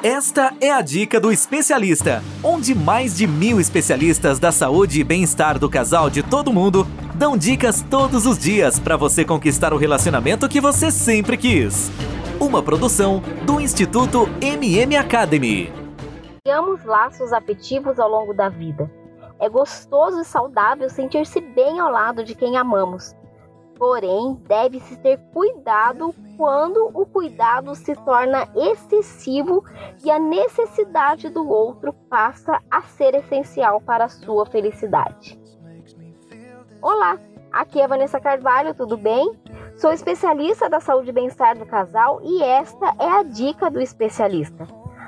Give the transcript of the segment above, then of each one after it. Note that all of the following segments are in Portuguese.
Esta é a dica do especialista, onde mais de mil especialistas da saúde e bem-estar do casal de todo mundo dão dicas todos os dias para você conquistar o relacionamento que você sempre quis. Uma produção do Instituto MM Academy. Criamos laços afetivos ao longo da vida. É gostoso e saudável sentir-se bem ao lado de quem amamos. Porém, deve-se ter cuidado quando o cuidado se torna excessivo e a necessidade do outro passa a ser essencial para a sua felicidade. Olá, aqui é Vanessa Carvalho, tudo bem? Sou especialista da saúde e bem-estar do casal e esta é a dica do especialista.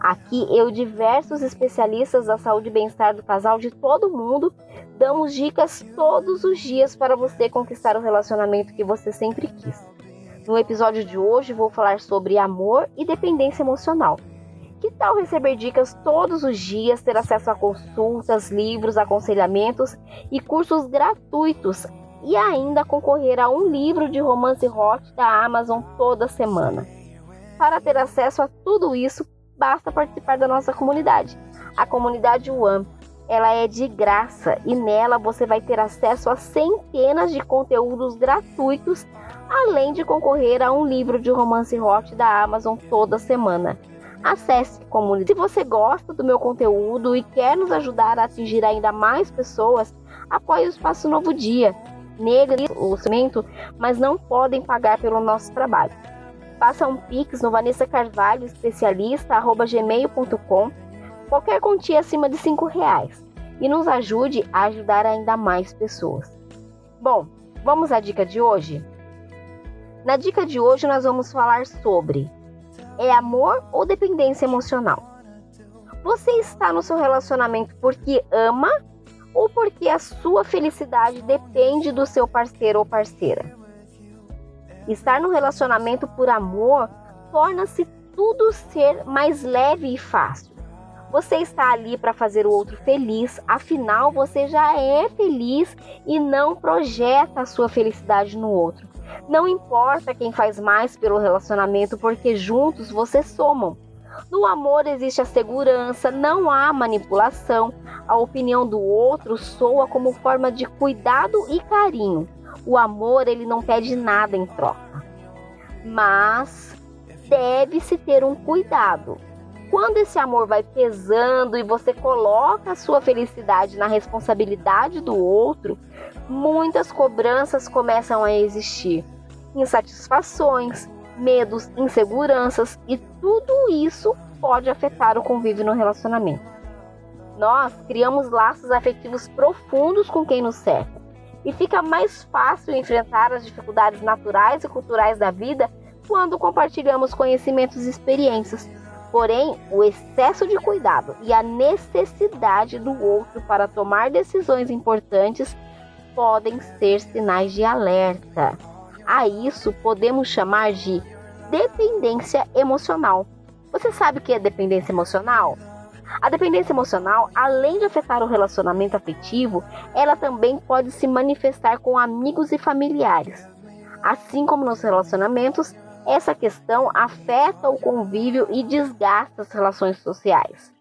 Aqui eu diversos especialistas da saúde e bem-estar do casal de todo mundo damos dicas todos os dias para você conquistar o relacionamento que você sempre quis. No episódio de hoje vou falar sobre amor e dependência emocional. Que tal receber dicas todos os dias, ter acesso a consultas, livros, aconselhamentos e cursos gratuitos e ainda concorrer a um livro de romance hot da Amazon toda semana? Para ter acesso a tudo isso, basta participar da nossa comunidade, a comunidade One. Ela é de graça e nela você vai ter acesso a centenas de conteúdos gratuitos, além de concorrer a um livro de romance hot da Amazon toda semana. Acesse comunidade. Se você gosta do meu conteúdo e quer nos ajudar a atingir ainda mais pessoas, apoie o Espaço Novo Dia. Nele o cimento, mas não podem pagar pelo nosso trabalho faça um pix no Vanessa Carvalho, especialista, arroba gmail.com, qualquer quantia acima de cinco reais e nos ajude a ajudar ainda mais pessoas. Bom, vamos à dica de hoje? Na dica de hoje nós vamos falar sobre é amor ou dependência emocional? Você está no seu relacionamento porque ama ou porque a sua felicidade depende do seu parceiro ou parceira? Estar no relacionamento por amor torna-se tudo ser mais leve e fácil. Você está ali para fazer o outro feliz, afinal você já é feliz e não projeta a sua felicidade no outro. Não importa quem faz mais pelo relacionamento, porque juntos vocês somam. No amor existe a segurança, não há manipulação. A opinião do outro soa como forma de cuidado e carinho. O amor, ele não pede nada em troca. Mas deve-se ter um cuidado. Quando esse amor vai pesando e você coloca a sua felicidade na responsabilidade do outro, muitas cobranças começam a existir. Insatisfações, medos, inseguranças e tudo isso pode afetar o convívio no relacionamento. Nós criamos laços afetivos profundos com quem nos cerca e fica mais fácil enfrentar as dificuldades naturais e culturais da vida quando compartilhamos conhecimentos e experiências. Porém, o excesso de cuidado e a necessidade do outro para tomar decisões importantes podem ser sinais de alerta. A isso podemos chamar de dependência emocional. Você sabe o que é dependência emocional? A dependência emocional, além de afetar o relacionamento afetivo, ela também pode se manifestar com amigos e familiares. Assim como nos relacionamentos, essa questão afeta o convívio e desgasta as relações sociais.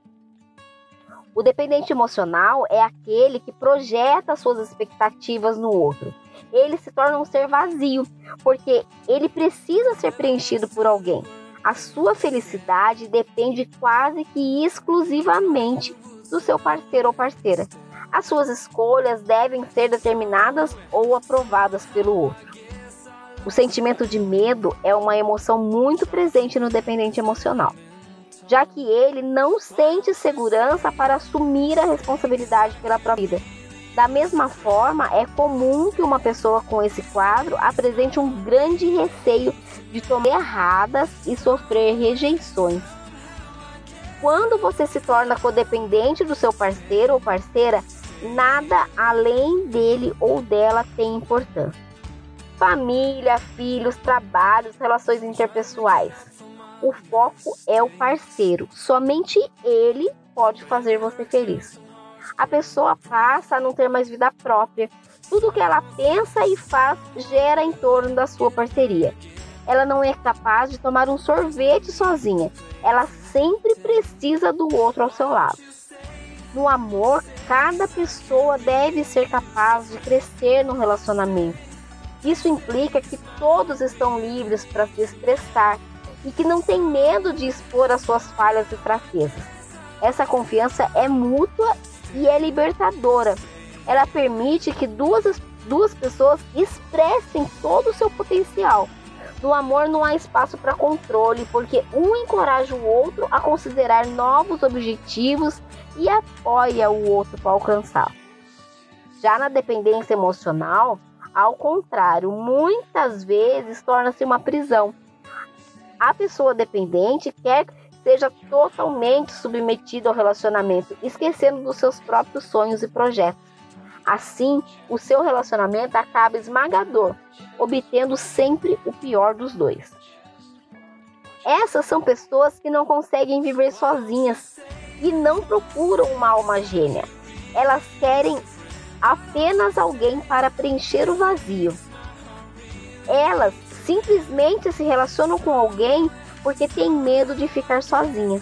O dependente emocional é aquele que projeta suas expectativas no outro. Ele se torna um ser vazio, porque ele precisa ser preenchido por alguém. A sua felicidade depende quase que exclusivamente do seu parceiro ou parceira. As suas escolhas devem ser determinadas ou aprovadas pelo outro. O sentimento de medo é uma emoção muito presente no dependente emocional, já que ele não sente segurança para assumir a responsabilidade pela própria vida. Da mesma forma, é comum que uma pessoa com esse quadro apresente um grande receio de tomar erradas e sofrer rejeições. Quando você se torna codependente do seu parceiro ou parceira, nada além dele ou dela tem importância. Família, filhos, trabalhos, relações interpessoais. O foco é o parceiro. Somente ele pode fazer você feliz. A pessoa passa a não ter mais vida própria. Tudo que ela pensa e faz gera em torno da sua parceria. ela não é capaz de tomar um sorvete sozinha. Ela sempre precisa do outro ao seu lado. No amor, cada pessoa deve ser capaz de crescer no relacionamento. Isso implica que todos estão livres para se expressar e que não tem medo de expor as suas falhas e fraquezas. Essa confiança é mútua e é libertadora. Ela permite que duas, duas pessoas expressem todo o seu potencial. No amor não há espaço para controle, porque um encoraja o outro a considerar novos objetivos e apoia o outro para alcançá-los. Já na dependência emocional, ao contrário, muitas vezes torna-se uma prisão. A pessoa dependente quer que seja totalmente submetida ao relacionamento, esquecendo dos seus próprios sonhos e projetos. Assim, o seu relacionamento acaba esmagador, obtendo sempre o pior dos dois. Essas são pessoas que não conseguem viver sozinhas e não procuram uma alma gêmea. Elas querem apenas alguém para preencher o vazio. Elas simplesmente se relacionam com alguém porque têm medo de ficar sozinha.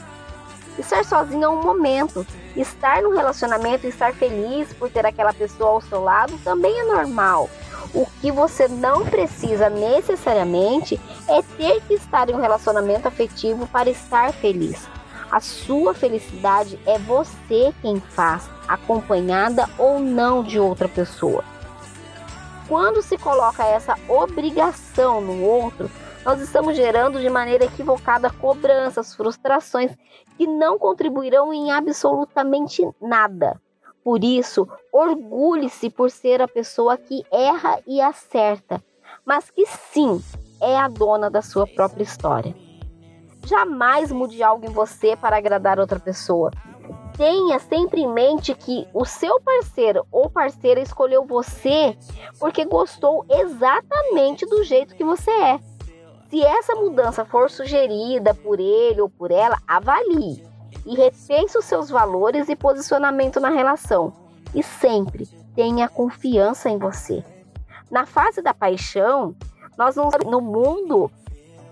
Estar sozinho é um momento. Estar no relacionamento e estar feliz por ter aquela pessoa ao seu lado também é normal. O que você não precisa necessariamente é ter que estar em um relacionamento afetivo para estar feliz. A sua felicidade é você quem faz, acompanhada ou não de outra pessoa. Quando se coloca essa obrigação no outro, nós estamos gerando de maneira equivocada cobranças, frustrações que não contribuirão em absolutamente nada. Por isso, orgulhe-se por ser a pessoa que erra e acerta, mas que sim é a dona da sua própria história. Jamais mude algo em você para agradar outra pessoa. Tenha sempre em mente que o seu parceiro ou parceira escolheu você porque gostou exatamente do jeito que você é. Se essa mudança for sugerida por ele ou por ela, avalie e repense os seus valores e posicionamento na relação. E sempre tenha confiança em você. Na fase da paixão, nós não, no mundo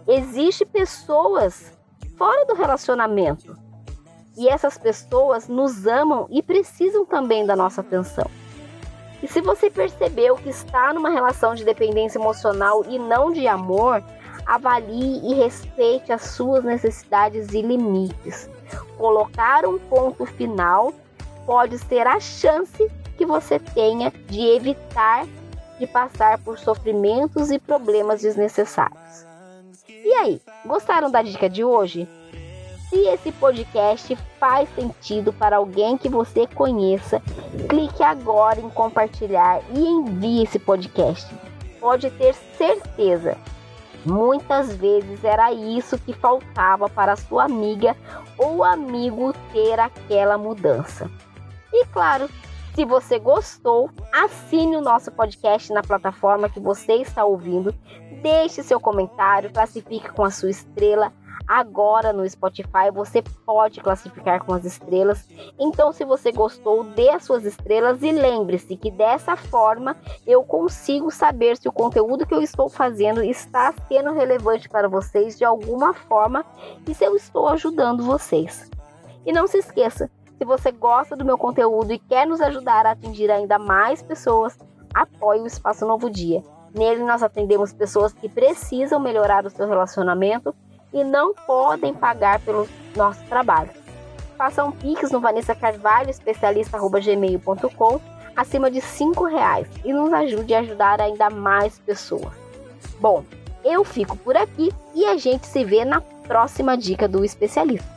existe pessoas fora do relacionamento. E essas pessoas nos amam e precisam também da nossa atenção. E se você percebeu que está numa relação de dependência emocional e não de amor, avalie e respeite as suas necessidades e limites. Colocar um ponto final pode ser a chance que você tenha de evitar de passar por sofrimentos e problemas desnecessários. E aí, gostaram da dica de hoje? Se esse podcast faz sentido para alguém que você conheça, clique agora em compartilhar e envie esse podcast. Pode ter certeza Muitas vezes era isso que faltava para sua amiga ou amigo ter aquela mudança. E claro, se você gostou, assine o nosso podcast na plataforma que você está ouvindo, deixe seu comentário, classifique com a sua estrela Agora no Spotify você pode classificar com as estrelas. Então, se você gostou, dê as suas estrelas e lembre-se que dessa forma eu consigo saber se o conteúdo que eu estou fazendo está sendo relevante para vocês de alguma forma e se eu estou ajudando vocês. E não se esqueça, se você gosta do meu conteúdo e quer nos ajudar a atingir ainda mais pessoas, apoie o Espaço Novo Dia. Nele nós atendemos pessoas que precisam melhorar o seu relacionamento e não podem pagar pelo nosso trabalho. Faça um pix no Vanessa Carvalho, especialista.gmail.com, acima de cinco reais e nos ajude a ajudar ainda mais pessoas. Bom, eu fico por aqui e a gente se vê na próxima dica do especialista.